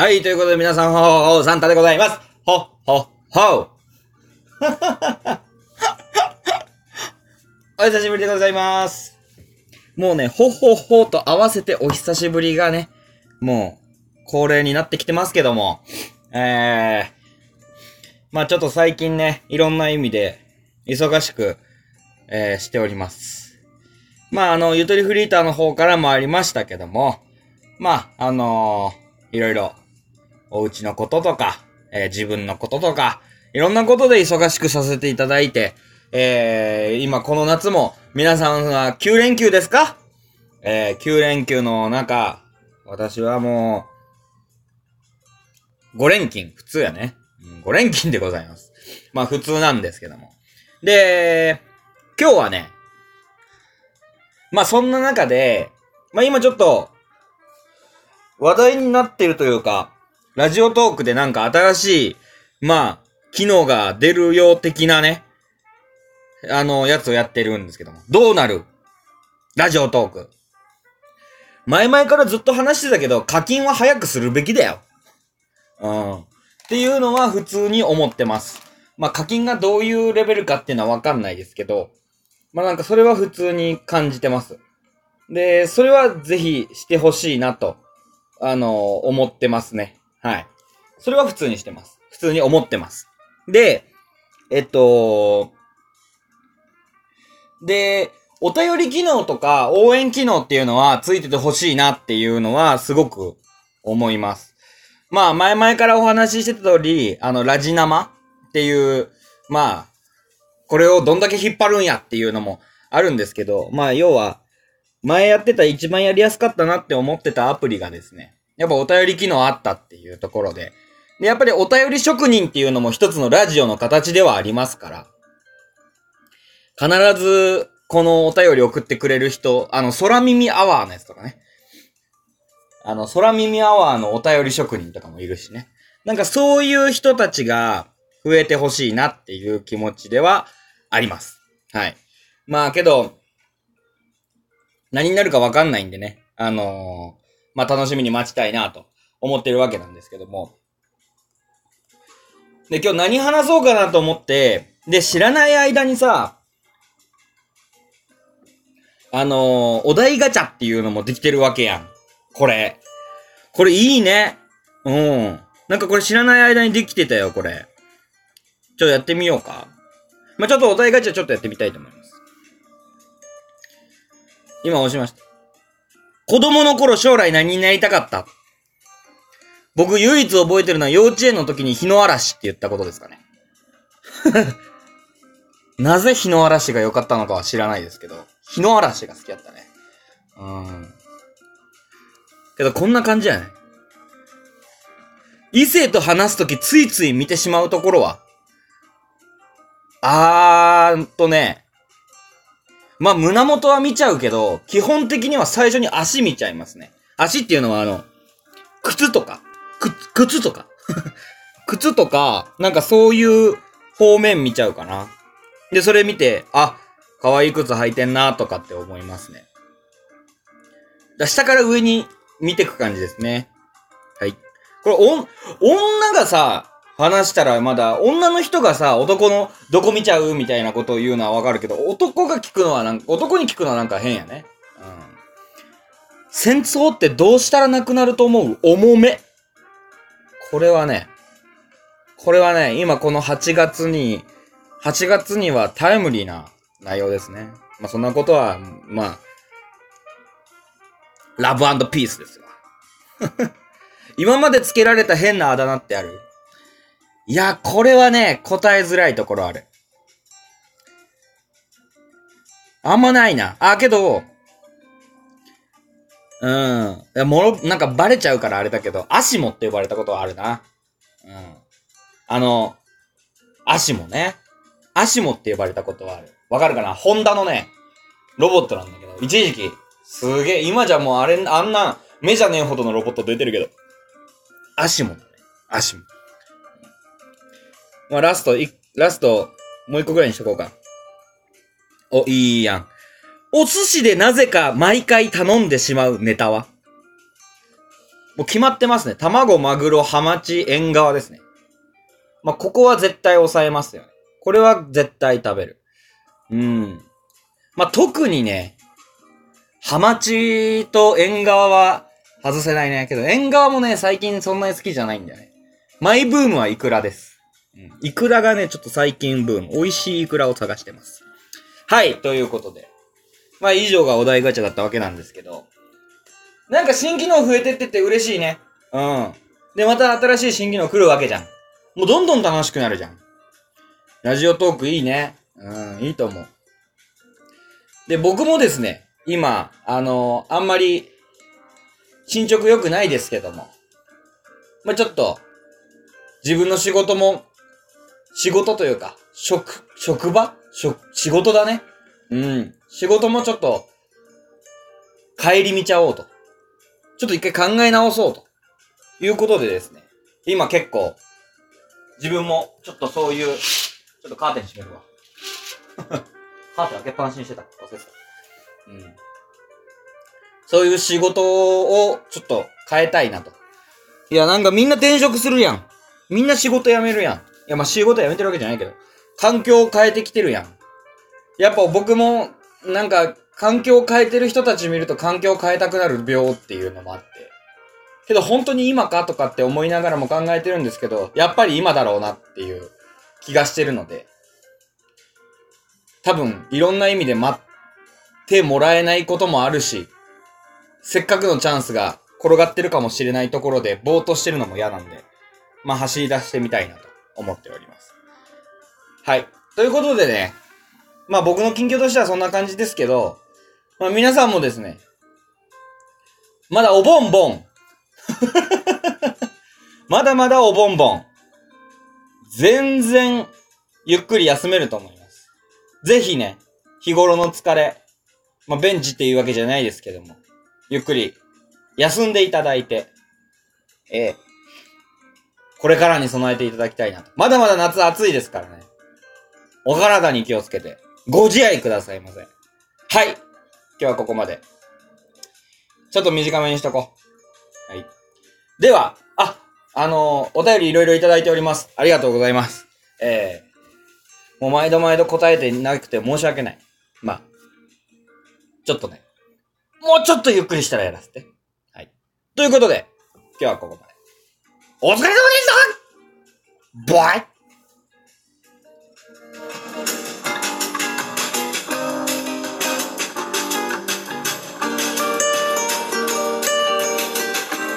はい、ということで皆さん、ほほほ、サンタでございます。ほ、ほ、ほう。お久しぶりでございます。もうね、ほほほと合わせてお久しぶりがね、もう、恒例になってきてますけども、えー、まあちょっと最近ね、いろんな意味で、忙しく、えー、しております。まああの、ゆとりフリーターの方からもありましたけども、まあ、あのー、いろいろ、お家のこととか、えー自分のこととか、いろんなことで忙しくさせていただいて、えー今この夏も皆さんは9連休ですか？えー9連休の中、私はもう、5連勤、普通やね。5連勤でございます。まあ普通なんですけども。で、今日はね、まあそんな中で、まあ今ちょっと、話題になってるというか、ラジオトークでなんか新しい、まあ、機能が出るよう的なね、あの、やつをやってるんですけども。どうなる？ラジオトーク。前々からずっと話してたけど、課金は早くするべきだよ。うん。っていうのは普通に思ってます。まあ課金がどういうレベルかっていうのはわかんないですけど、まあなんかそれは普通に感じてます。で、それはぜひしてほしいなと、あの思ってますね。はい。それは普通にしてます。普通に思ってます。で、えっと、で、お便り機能とか応援機能っていうのはついててほしいなっていうのはすごく思います。まあ前々からお話ししてた通り、あの、ラジ生っていう、まあ、これをどんだけ引っ張るんやっていうのもあるんですけど、まあ要は、前やってた一番やりやすかったなって思ってたアプリがですね、やっぱお便り機能あったっていうところで、で、やっぱりお便り職人っていうのも一つのラジオの形ではありますから、必ずこのお便り送ってくれる人、あの、空耳アワーのやつとかね。あの、空耳アワーのお便り職人とかもいるしね。なんかそういう人たちが増えてほしいなっていう気持ちではあります。はい。まあけど、何になるかわかんないんでね。あのーまあ楽しみに待ちたいなと思ってるわけなんですけども。で、今日何話そうかなと思って、で、知らない間にさ、あのーお題ガチャっていうのもできてるわけやん。これ。これいいね。うん。なんかこれ知らない間にできてたよ、これ。ちょっとやってみようか。まあ、ちょっとお題ガチャちょっとやってみたいと思います。今押しました。子供の頃将来何になりたかった？僕唯一覚えてるのは幼稚園の時に日の嵐って言ったことですかね。なぜ日の嵐が良かったのかは知らないですけど、日の嵐が好きだったね。うん。けどこんな感じやね。異性と話すときついつい見てしまうところはあーんとね、まあ、胸元は見ちゃうけど、基本的には最初に足見ちゃいますね。足っていうのはあの、靴とか、く、靴とか。靴とか、なんかそういう方面見ちゃうかな。で、それ見て、あ、可愛い靴履いてんなとかって思いますね。だ下から上に見てく感じですね。はい。これ、お、女がさ、話したらまだ、女の人がさ、男のどこ見ちゃうみたいなことを言うのはわかるけど、男が聞くのはなんか、男に聞くのはなんか変やね。うん。戦争ってどうしたらなくなると思う？重め。これはね、これはね、今この8月に、8月にはタイムリーな内容ですね。まあそんなことは、まあ、ラブピースですよ。今までつけられた変なあだ名ってある？いや、これはね、答えづらいところある。あんまないな。あ、けど、うん。いやもろ、なんかバレちゃうからあれだけど、アシモって呼ばれたことはあるな。うん。あの、アシモね。アシモって呼ばれたことはある。わかるかな？ホンダのね、ロボットなんだけど、一時期、すげえ、今じゃもうあれ、あんな、目じゃねえほどのロボット出てるけど、アシモだね。アシモ。まあ、ラスト、い、ラスト、もう一個ぐらいにしとこうか。お、いいやん。お寿司でなぜか毎回頼んでしまうネタは？もう決まってますね。卵、マグロ、ハマチ、縁側ですね。まあ、ここは絶対抑えますよね。これは絶対食べる。うん。まあ、特にね、ハマチと縁側は外せないね。けど、縁側もね、最近そんなに好きじゃないんだよね。マイブームはイクラです。イクラがね、ちょっと最近ブーム。美味しいイクラを探してます。はい、ということで。まあ、以上がお題ガチャだったわけなんですけど。なんか新機能増えてってて嬉しいね。うん。で、また新しい新機能来るわけじゃん。もうどんどん楽しくなるじゃん。ラジオトークいいね。うん、いいと思う。で、僕もですね、今、あのー、あんまり、進捗良くないですけども。まあ、ちょっと、自分の仕事も、仕事というか、職、職場？職、仕事だね。うん。仕事もちょっと、帰り見ちゃおうと。ちょっと一回考え直そうと。いうことでですね。今結構、自分もちょっとそういう、ちょっとカーテン閉めるわ。カーテン開けっぱなしにしてた。忘れてた。うん。そういう仕事をちょっと変えたいなと。いや、なんかみんな転職するやん。みんな仕事辞めるやん。や、まあ仕事辞めてるわけじゃないけど。環境を変えてきてるやん。やっぱ僕も、なんか、環境を変えてる人たち見ると環境を変えたくなる病っていうのもあって。けど本当に今かとかって思いながらも考えてるんですけど、やっぱり今だろうなっていう気がしてるので。多分、いろんな意味で待ってもらえないこともあるし、せっかくのチャンスが転がってるかもしれないところでぼーっとしてるのも嫌なんで、まあ走り出してみたいなと思っております。はい。ということでね、まあ僕の近況としてはそんな感じですけど、まあ皆さんもですね、まだおぼんぼん。まだまだおぼんぼん。全然ゆっくり休めると思います。ぜひね、日頃の疲れ、まあベンチっていうわけじゃないですけども、ゆっくり休んでいただいて、ええこれからに備えていただきたいなと。まだまだ夏暑いですからね。お体に気をつけて、ご自愛くださいませ。はい。今日はここまで。ちょっと短めにしとこう。はい。では、あ、あのー、お便りいろいろいただいております。ありがとうございます。えー、もう毎度毎度答えてなくて申し訳ない。まあ、ちょっとね、もうちょっとゆっくりしたらやらせて。はい。ということで、今日はここまで。お疲れ様でした。バイ